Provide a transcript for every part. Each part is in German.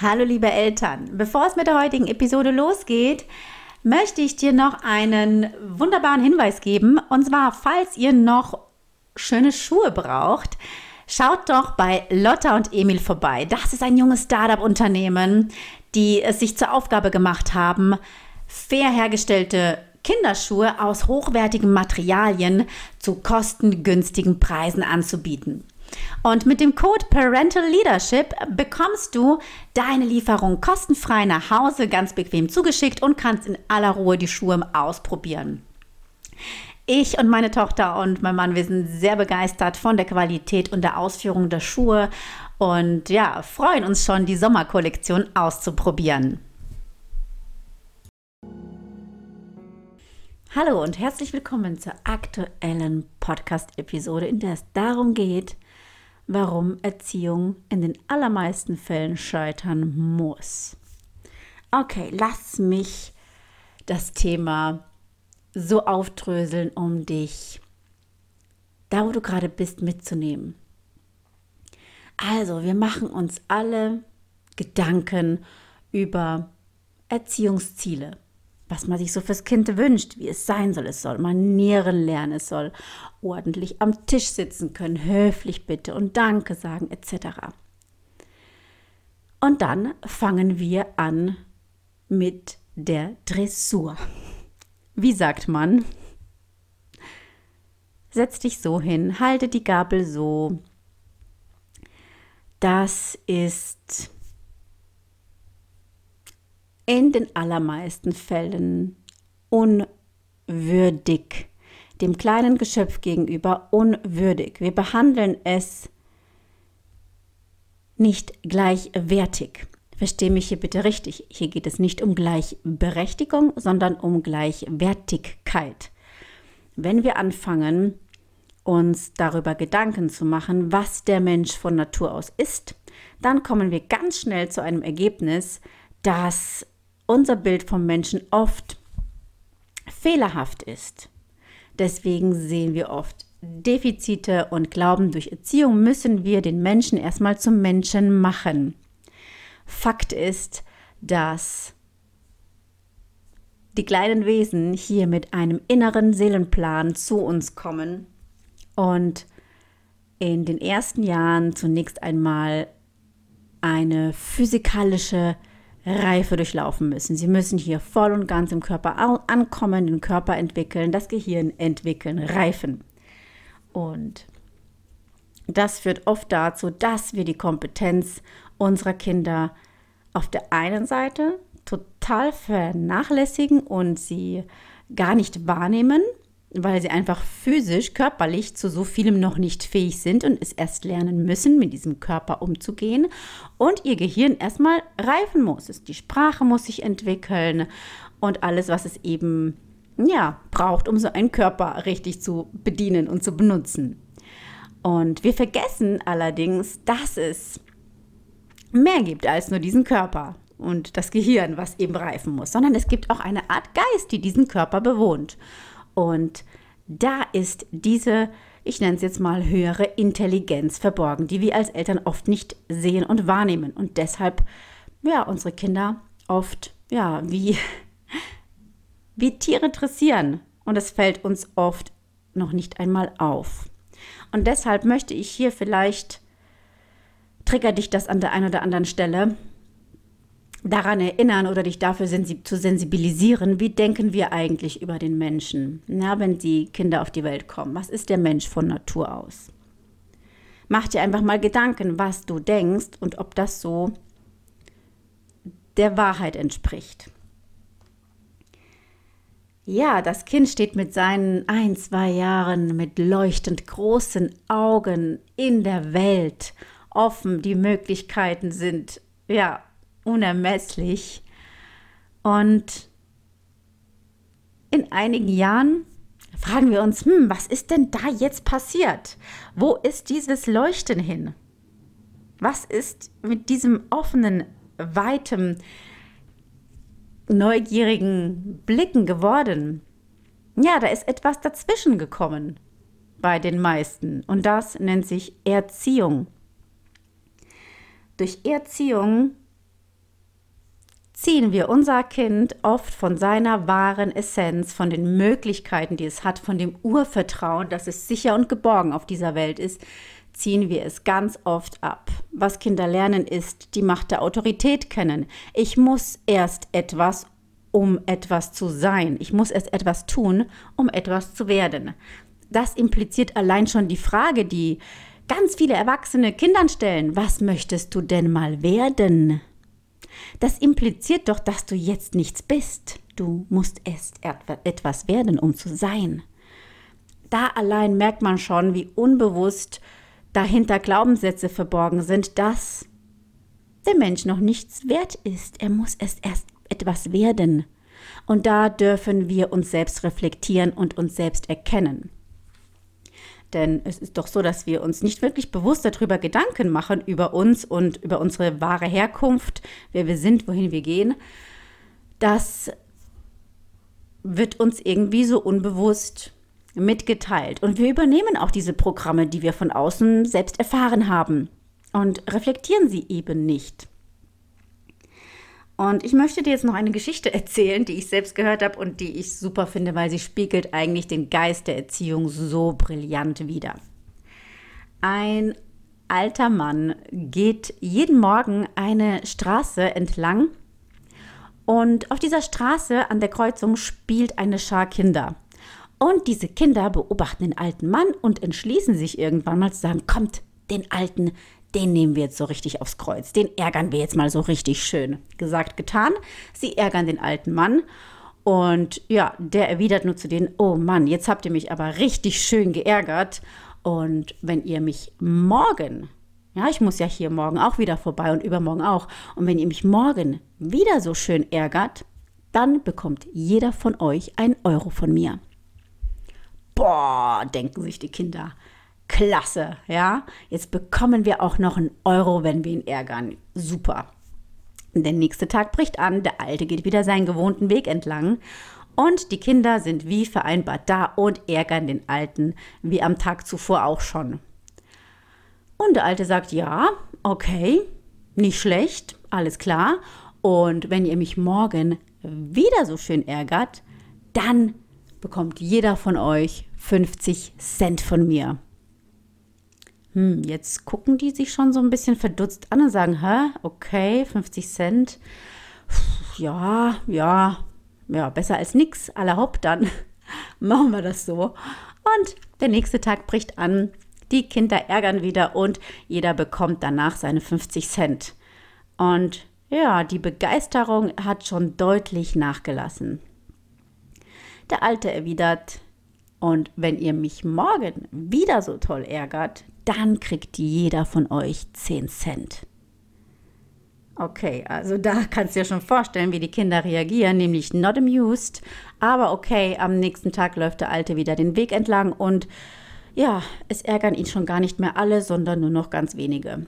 Hallo liebe Eltern, bevor es mit der heutigen Episode losgeht, möchte ich dir noch einen wunderbaren Hinweis geben. Und zwar, falls ihr noch schöne Schuhe braucht, schaut doch bei Lotta und Emil vorbei. Das ist ein junges Startup-Unternehmen, die es sich zur Aufgabe gemacht haben, fair hergestellte Kinderschuhe aus hochwertigen Materialien zu kostengünstigen Preisen anzubieten. Und mit dem Code Parental Leadership bekommst du deine Lieferung kostenfrei nach Hause, ganz bequem zugeschickt und kannst in aller Ruhe die Schuhe ausprobieren. Ich und meine Tochter und mein Mann, wir sind sehr begeistert von der Qualität und der Ausführung der Schuhe und ja, freuen uns schon, die Sommerkollektion auszuprobieren. Hallo und herzlich willkommen zur aktuellen Podcast-Episode, in der es darum geht, warum Erziehung in den allermeisten Fällen scheitern muss. Okay, lass mich das Thema so aufdröseln, um dich da, wo du gerade bist, mitzunehmen. Also, wir machen uns alle Gedanken über Erziehungsziele was man sich so fürs Kind wünscht, wie es sein soll. Es soll Manieren lernen, es soll ordentlich am Tisch sitzen können, höflich bitte und Danke sagen etc. Und dann fangen wir an mit der Dressur. Wie sagt man? Setz dich so hin, halte die Gabel so. Das ist in den allermeisten Fällen unwürdig, dem kleinen Geschöpf gegenüber unwürdig. Wir behandeln es nicht gleichwertig. Verstehe mich hier bitte richtig. Hier geht es nicht um Gleichberechtigung, sondern um Gleichwertigkeit. Wenn wir anfangen, uns darüber Gedanken zu machen, was der Mensch von Natur aus ist, dann kommen wir ganz schnell zu einem Ergebnis, dass unser Bild vom Menschen oft fehlerhaft ist. Deswegen sehen wir oft Defizite und glauben, durch Erziehung müssen wir den Menschen erstmal zum Menschen machen. Fakt ist, dass die kleinen Wesen hier mit einem inneren Seelenplan zu uns kommen und in den ersten Jahren zunächst einmal eine physikalische Reife durchlaufen müssen. Sie müssen hier voll und ganz im Körper ankommen, den Körper entwickeln, das Gehirn entwickeln, reifen. Und das führt oft dazu, dass wir die Kompetenz unserer Kinder auf der einen Seite total vernachlässigen und sie gar nicht wahrnehmen weil sie einfach physisch, körperlich zu so vielem noch nicht fähig sind und es erst lernen müssen, mit diesem Körper umzugehen und ihr Gehirn erstmal reifen muss. Die Sprache muss sich entwickeln und alles, was es eben ja, braucht, um so einen Körper richtig zu bedienen und zu benutzen. Und wir vergessen allerdings, dass es mehr gibt als nur diesen Körper und das Gehirn, was eben reifen muss, sondern es gibt auch eine Art Geist, die diesen Körper bewohnt. Und da ist diese, ich nenne es jetzt mal höhere Intelligenz verborgen, die wir als Eltern oft nicht sehen und wahrnehmen. Und deshalb, ja, unsere Kinder oft, ja, wie, wie Tiere dressieren. Und es fällt uns oft noch nicht einmal auf. Und deshalb möchte ich hier vielleicht, trigger dich das an der einen oder anderen Stelle, daran erinnern oder dich dafür sensi zu sensibilisieren, wie denken wir eigentlich über den Menschen, na, wenn die Kinder auf die Welt kommen. Was ist der Mensch von Natur aus? Mach dir einfach mal Gedanken, was du denkst und ob das so der Wahrheit entspricht. Ja, das Kind steht mit seinen ein, zwei Jahren mit leuchtend großen Augen in der Welt offen. Die Möglichkeiten sind ja unermesslich. Und in einigen Jahren fragen wir uns, hm, was ist denn da jetzt passiert? Wo ist dieses Leuchten hin? Was ist mit diesem offenen, weitem, neugierigen Blicken geworden? Ja, da ist etwas dazwischen gekommen bei den meisten und das nennt sich Erziehung. Durch Erziehung ziehen wir unser Kind oft von seiner wahren Essenz, von den Möglichkeiten, die es hat, von dem Urvertrauen, dass es sicher und geborgen auf dieser Welt ist, ziehen wir es ganz oft ab. Was Kinder lernen ist, die Macht der Autorität kennen. Ich muss erst etwas, um etwas zu sein. Ich muss erst etwas tun, um etwas zu werden. Das impliziert allein schon die Frage, die ganz viele erwachsene Kindern stellen. Was möchtest du denn mal werden? Das impliziert doch, dass du jetzt nichts bist. Du musst erst etwas werden, um zu sein. Da allein merkt man schon, wie unbewusst dahinter Glaubenssätze verborgen sind, dass der Mensch noch nichts wert ist. Er muss es erst etwas werden. Und da dürfen wir uns selbst reflektieren und uns selbst erkennen. Denn es ist doch so, dass wir uns nicht wirklich bewusst darüber Gedanken machen, über uns und über unsere wahre Herkunft, wer wir sind, wohin wir gehen. Das wird uns irgendwie so unbewusst mitgeteilt. Und wir übernehmen auch diese Programme, die wir von außen selbst erfahren haben und reflektieren sie eben nicht. Und ich möchte dir jetzt noch eine Geschichte erzählen, die ich selbst gehört habe und die ich super finde, weil sie spiegelt eigentlich den Geist der Erziehung so brillant wider. Ein alter Mann geht jeden Morgen eine Straße entlang und auf dieser Straße an der Kreuzung spielt eine Schar Kinder. Und diese Kinder beobachten den alten Mann und entschließen sich irgendwann mal zu sagen, kommt, den Alten, den nehmen wir jetzt so richtig aufs Kreuz. Den ärgern wir jetzt mal so richtig schön. Gesagt, getan. Sie ärgern den alten Mann. Und ja, der erwidert nur zu denen, oh Mann, jetzt habt ihr mich aber richtig schön geärgert. Und wenn ihr mich morgen, ja, ich muss ja hier morgen auch wieder vorbei und übermorgen auch. Und wenn ihr mich morgen wieder so schön ärgert, dann bekommt jeder von euch ein Euro von mir. Boah, denken sich die Kinder klasse, ja. Jetzt bekommen wir auch noch einen Euro, wenn wir ihn ärgern. Super. Der nächste Tag bricht an, der Alte geht wieder seinen gewohnten Weg entlang und die Kinder sind wie vereinbart da und ärgern den Alten, wie am Tag zuvor auch schon. Und der Alte sagt, ja, okay, nicht schlecht, alles klar. Und wenn ihr mich morgen wieder so schön ärgert, dann bekommt jeder von euch 50 Cent von mir hm, jetzt gucken die sich schon so ein bisschen verdutzt an und sagen, hä, okay, 50 Cent, ja, ja, ja, besser als nix, aller Haupt dann. Machen wir das so. Und der nächste Tag bricht an, die Kinder ärgern wieder und jeder bekommt danach seine 50 Cent. Und ja, die Begeisterung hat schon deutlich nachgelassen. Der Alte erwidert, und wenn ihr mich morgen wieder so toll ärgert, dann kriegt jeder von euch 10 Cent. Okay, also da kannst du dir schon vorstellen, wie die Kinder reagieren, nämlich not amused. Aber okay, am nächsten Tag läuft der Alte wieder den Weg entlang und ja, es ärgern ihn schon gar nicht mehr alle, sondern nur noch ganz wenige.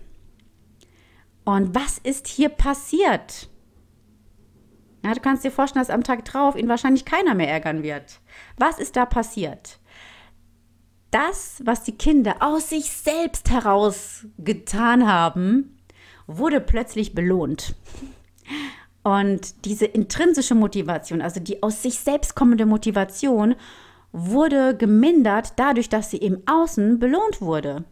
Und was ist hier passiert? Ja, du kannst dir vorstellen, dass am Tag drauf ihn wahrscheinlich keiner mehr ärgern wird. Was ist da passiert? Das, was die Kinder aus sich selbst heraus getan haben, wurde plötzlich belohnt. Und diese intrinsische Motivation, also die aus sich selbst kommende Motivation, wurde gemindert dadurch, dass sie im Außen belohnt wurde.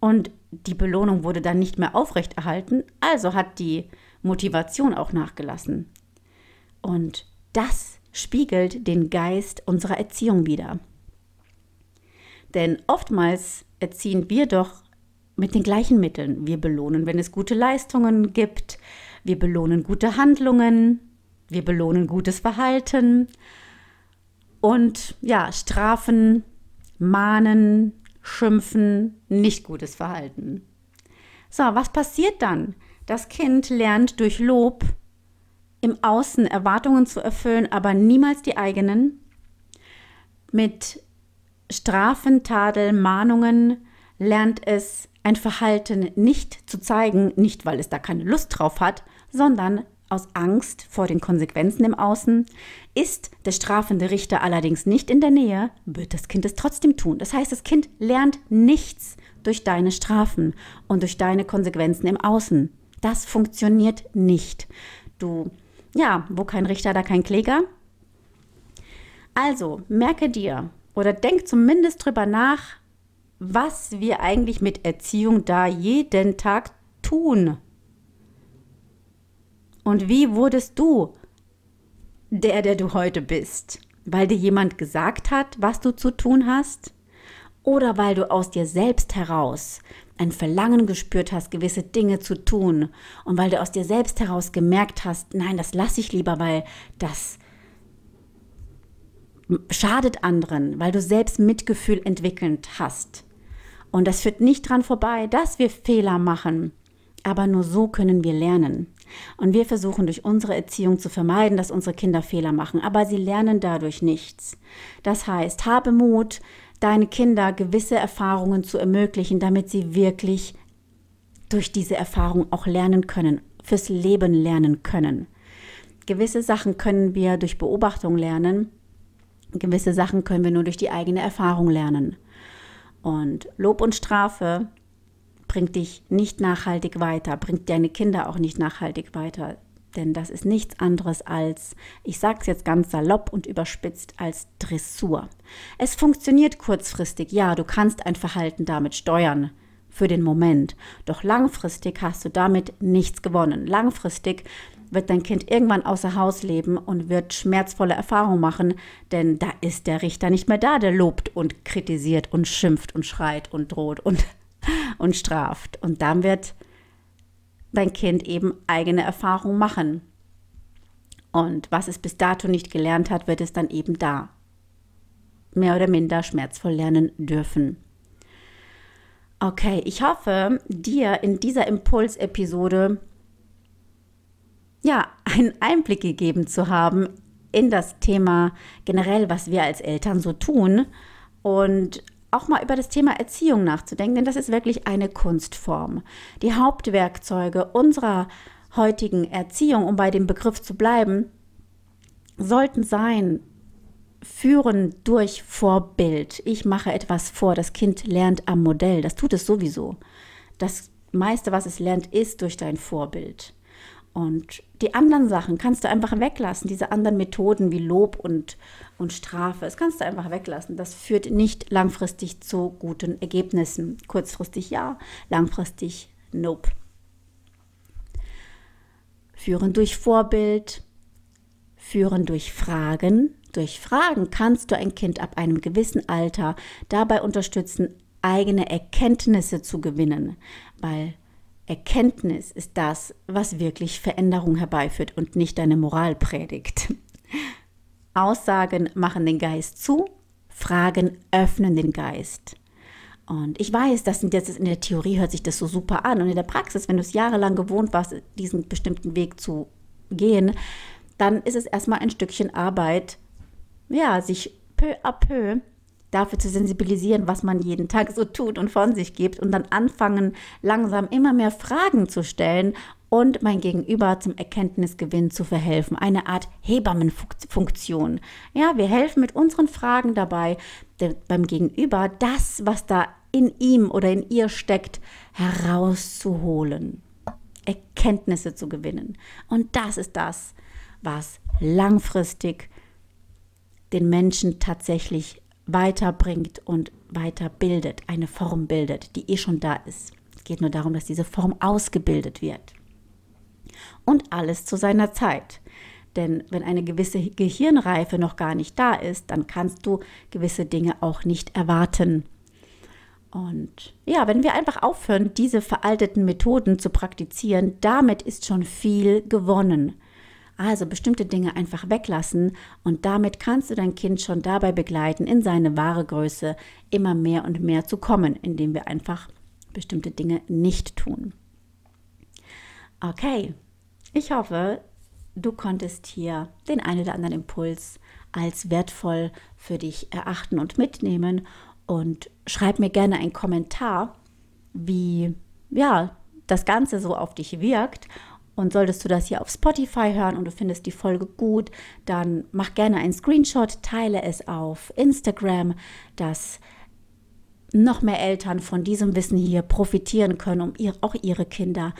Und die Belohnung wurde dann nicht mehr aufrechterhalten, also hat die Motivation auch nachgelassen. Und das spiegelt den Geist unserer Erziehung wider. Denn oftmals erziehen wir doch mit den gleichen Mitteln. Wir belohnen, wenn es gute Leistungen gibt. Wir belohnen gute Handlungen. Wir belohnen gutes Verhalten. Und ja, strafen, mahnen, schimpfen, nicht gutes Verhalten. So, was passiert dann? Das Kind lernt durch Lob im Außen Erwartungen zu erfüllen, aber niemals die eigenen. Mit Strafen, Tadel, Mahnungen lernt es ein Verhalten nicht zu zeigen, nicht weil es da keine Lust drauf hat, sondern aus Angst vor den Konsequenzen im Außen. Ist der strafende Richter allerdings nicht in der Nähe, wird das Kind es trotzdem tun. Das heißt, das Kind lernt nichts durch deine Strafen und durch deine Konsequenzen im Außen. Das funktioniert nicht. Du ja, wo kein Richter, da kein Kläger. Also, merke dir oder denk zumindest drüber nach, was wir eigentlich mit Erziehung da jeden Tag tun. Und wie wurdest du der, der du heute bist? Weil dir jemand gesagt hat, was du zu tun hast? Oder weil du aus dir selbst heraus ein Verlangen gespürt hast, gewisse Dinge zu tun und weil du aus dir selbst heraus gemerkt hast, nein, das lasse ich lieber, weil das schadet anderen, weil du selbst Mitgefühl entwickelt hast. Und das führt nicht dran vorbei, dass wir Fehler machen, aber nur so können wir lernen. Und wir versuchen durch unsere Erziehung zu vermeiden, dass unsere Kinder Fehler machen, aber sie lernen dadurch nichts. Das heißt, habe Mut, deine Kinder gewisse Erfahrungen zu ermöglichen, damit sie wirklich durch diese Erfahrung auch lernen können, fürs Leben lernen können. Gewisse Sachen können wir durch Beobachtung lernen, gewisse Sachen können wir nur durch die eigene Erfahrung lernen. Und Lob und Strafe bringt dich nicht nachhaltig weiter, bringt deine Kinder auch nicht nachhaltig weiter. Denn das ist nichts anderes als, ich sage es jetzt ganz salopp und überspitzt, als Dressur. Es funktioniert kurzfristig, ja, du kannst ein Verhalten damit steuern für den Moment. Doch langfristig hast du damit nichts gewonnen. Langfristig wird dein Kind irgendwann außer Haus leben und wird schmerzvolle Erfahrungen machen, denn da ist der Richter nicht mehr da, der lobt und kritisiert und schimpft und schreit und droht und, und straft. Und dann wird dein Kind eben eigene Erfahrungen machen. Und was es bis dato nicht gelernt hat, wird es dann eben da mehr oder minder schmerzvoll lernen dürfen. Okay, ich hoffe, dir in dieser Impulsepisode ja, einen Einblick gegeben zu haben in das Thema generell, was wir als Eltern so tun und auch mal über das Thema Erziehung nachzudenken, denn das ist wirklich eine Kunstform. Die Hauptwerkzeuge unserer heutigen Erziehung, um bei dem Begriff zu bleiben, sollten sein, führen durch Vorbild. Ich mache etwas vor, das Kind lernt am Modell, das tut es sowieso. Das meiste, was es lernt, ist durch dein Vorbild. Und die anderen Sachen kannst du einfach weglassen, diese anderen Methoden wie Lob und, und Strafe, das kannst du einfach weglassen. Das führt nicht langfristig zu guten Ergebnissen. Kurzfristig ja, langfristig nope. Führen durch Vorbild, führen durch Fragen. Durch Fragen kannst du ein Kind ab einem gewissen Alter dabei unterstützen, eigene Erkenntnisse zu gewinnen, weil Erkenntnis ist das, was wirklich Veränderung herbeiführt und nicht deine Moral predigt. Aussagen machen den Geist zu, Fragen öffnen den Geist. Und ich weiß, dass in der Theorie hört sich das so super an. Und in der Praxis, wenn du es jahrelang gewohnt warst, diesen bestimmten Weg zu gehen, dann ist es erstmal ein Stückchen Arbeit, ja, sich peu à peu dafür zu sensibilisieren, was man jeden Tag so tut und von sich gibt und dann anfangen, langsam immer mehr Fragen zu stellen und mein Gegenüber zum Erkenntnisgewinn zu verhelfen. Eine Art Hebammenfunktion. Ja, wir helfen mit unseren Fragen dabei, beim Gegenüber das, was da in ihm oder in ihr steckt, herauszuholen. Erkenntnisse zu gewinnen. Und das ist das, was langfristig den Menschen tatsächlich weiterbringt und weiterbildet, eine Form bildet, die eh schon da ist. Es geht nur darum, dass diese Form ausgebildet wird. Und alles zu seiner Zeit. Denn wenn eine gewisse Gehirnreife noch gar nicht da ist, dann kannst du gewisse Dinge auch nicht erwarten. Und ja, wenn wir einfach aufhören, diese veralteten Methoden zu praktizieren, damit ist schon viel gewonnen. Also bestimmte Dinge einfach weglassen und damit kannst du dein Kind schon dabei begleiten, in seine wahre Größe immer mehr und mehr zu kommen, indem wir einfach bestimmte Dinge nicht tun. Okay, ich hoffe, du konntest hier den einen oder anderen Impuls als wertvoll für dich erachten und mitnehmen und schreib mir gerne einen Kommentar, wie ja, das Ganze so auf dich wirkt und solltest du das hier auf Spotify hören und du findest die Folge gut, dann mach gerne einen Screenshot, teile es auf Instagram, dass noch mehr Eltern von diesem Wissen hier profitieren können, um ihr, auch ihre Kinder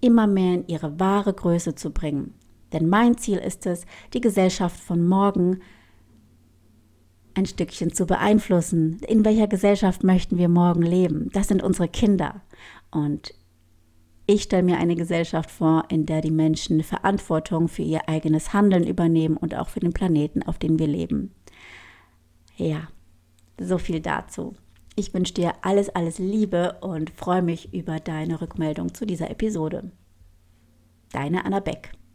immer mehr in ihre wahre Größe zu bringen. Denn mein Ziel ist es, die Gesellschaft von morgen ein Stückchen zu beeinflussen. In welcher Gesellschaft möchten wir morgen leben? Das sind unsere Kinder. Und ich stelle mir eine Gesellschaft vor, in der die Menschen Verantwortung für ihr eigenes Handeln übernehmen und auch für den Planeten, auf dem wir leben. Ja, so viel dazu. Ich wünsche dir alles, alles Liebe und freue mich über deine Rückmeldung zu dieser Episode. Deine Anna Beck.